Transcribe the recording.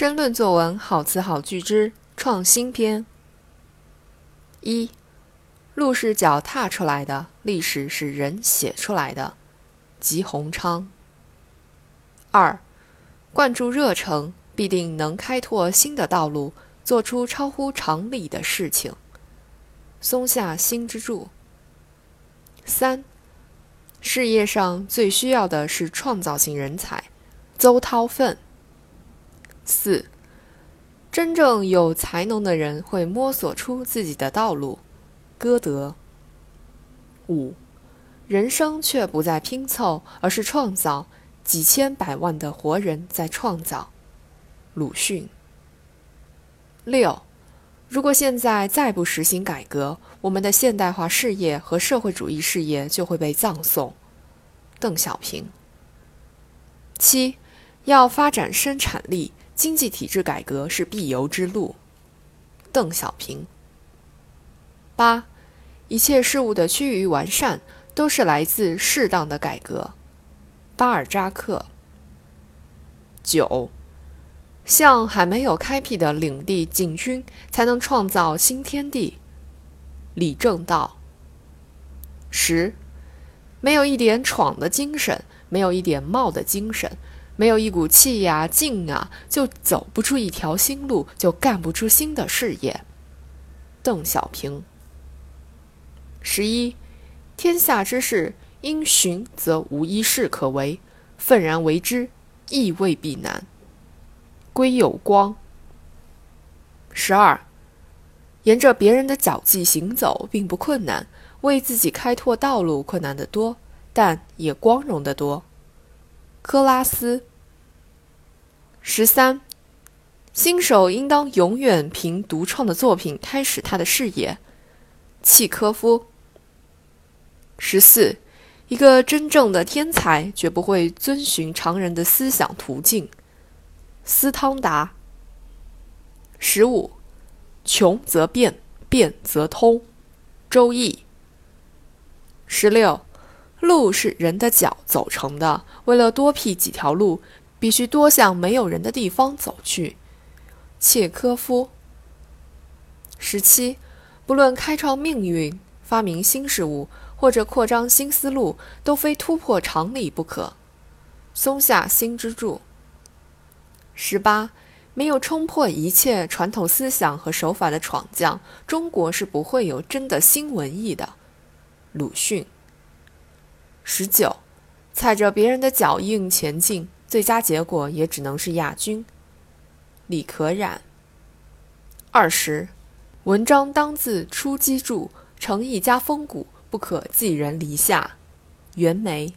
申论作文好词好句之创新篇。一，路是脚踏出来的，历史是人写出来的。吉鸿昌。二，灌注热诚，必定能开拓新的道路，做出超乎常理的事情。松下幸之助。三，事业上最需要的是创造性人才。邹韬奋。四，真正有才能的人会摸索出自己的道路。歌德。五，人生却不再拼凑，而是创造。几千百万的活人在创造。鲁迅。六，如果现在再不实行改革，我们的现代化事业和社会主义事业就会被葬送。邓小平。七，要发展生产力。经济体制改革是必由之路。邓小平。八，一切事物的趋于完善，都是来自适当的改革。巴尔扎克。九，向还没有开辟的领地进军，才能创造新天地。李政道。十，没有一点闯的精神，没有一点冒的精神。没有一股气呀劲啊，就走不出一条新路，就干不出新的事业。邓小平。十一，天下之事，因循则无一事可为，愤然为之，亦未必难。归有光。十二，沿着别人的脚迹行走并不困难，为自己开拓道路困难得多，但也光荣得多。科拉斯。十三，新手应当永远凭独创的作品开始他的事业。契科夫。十四，一个真正的天才绝不会遵循常人的思想途径。斯汤达。十五，穷则变，变则通。周易。十六，路是人的脚走成的，为了多辟几条路。必须多向没有人的地方走去。契科夫。十七，不论开创命运、发明新事物或者扩张新思路，都非突破常理不可。松下新之助。十八，没有冲破一切传统思想和手法的闯将，中国是不会有真的新文艺的。鲁迅。十九，踩着别人的脚印前进。最佳结果也只能是亚军。李可染。二十，文章当自出机杼，成一家风骨，不可寄人篱下。袁枚。